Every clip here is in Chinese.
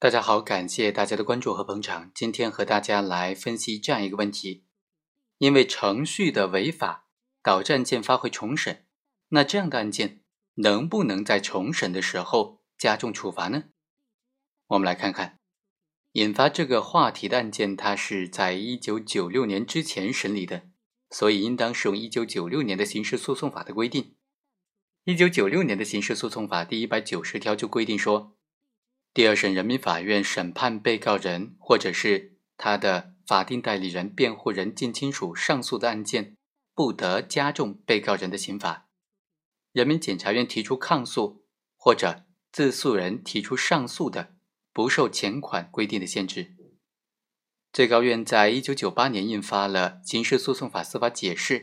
大家好，感谢大家的关注和捧场。今天和大家来分析这样一个问题：因为程序的违法导致案件发回重审，那这样的案件能不能在重审的时候加重处罚呢？我们来看看，引发这个话题的案件，它是在一九九六年之前审理的，所以应当适用一九九六年的刑事诉讼法的规定。一九九六年的刑事诉讼法第一百九十条就规定说。第二审人民法院审判被告人或者是他的法定代理人、辩护人、近亲属上诉的案件，不得加重被告人的刑罚。人民检察院提出抗诉或者自诉人提出上诉的，不受前款规定的限制。最高院在一九九八年印发了《刑事诉讼法司法解释》，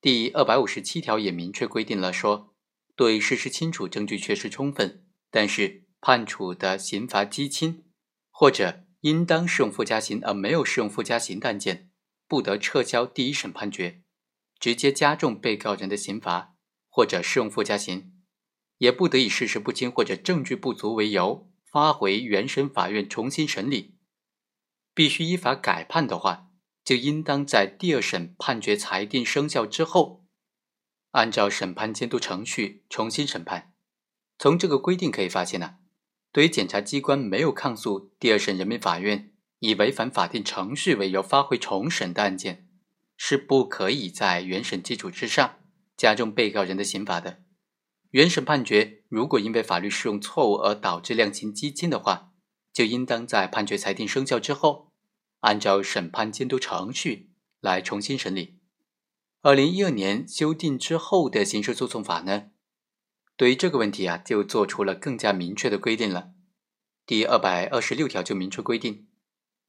第二百五十七条也明确规定了说，对事实清楚、证据确实充分，但是。判处的刑罚畸轻，或者应当适用附加刑而没有适用附加刑的案件，不得撤销第一审判决，直接加重被告人的刑罚，或者适用附加刑，也不得以事实不清或者证据不足为由发回原审法院重新审理。必须依法改判的话，就应当在第二审判决裁定生效之后，按照审判监督程序重新审判。从这个规定可以发现呢。对于检察机关没有抗诉第二审人民法院以违反法定程序为由发回重审的案件，是不可以在原审基础之上加重被告人的刑罚的。原审判决如果因为法律适用错误而导致量刑畸轻的话，就应当在判决裁定生效之后，按照审判监督程序来重新审理。二零一二年修订之后的刑事诉讼法呢？对于这个问题啊，就做出了更加明确的规定了。第二百二十六条就明确规定，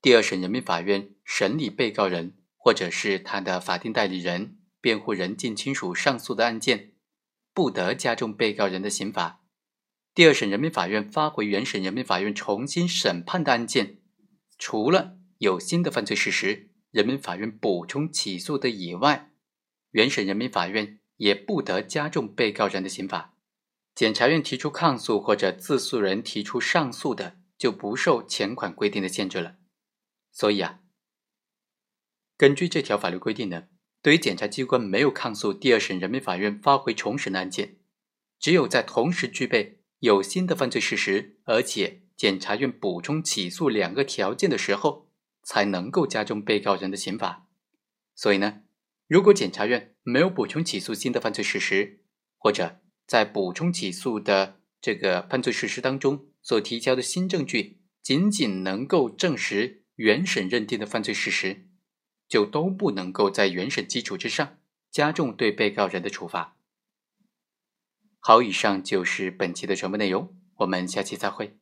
第二审人民法院审理被告人或者是他的法定代理人、辩护人、近亲属上诉的案件，不得加重被告人的刑罚。第二审人民法院发回原审人民法院重新审判的案件，除了有新的犯罪事实，人民法院补充起诉的以外，原审人民法院也不得加重被告人的刑罚。检察院提出抗诉或者自诉人提出上诉的，就不受前款规定的限制了。所以啊，根据这条法律规定呢，对于检察机关没有抗诉第二审人民法院发回重审的案件，只有在同时具备有新的犯罪事实，而且检察院补充起诉两个条件的时候，才能够加重被告人的刑罚。所以呢，如果检察院没有补充起诉新的犯罪事实，或者在补充起诉的这个犯罪事实当中所提交的新证据，仅仅能够证实原审认定的犯罪事实，就都不能够在原审基础之上加重对被告人的处罚。好，以上就是本期的全部内容，我们下期再会。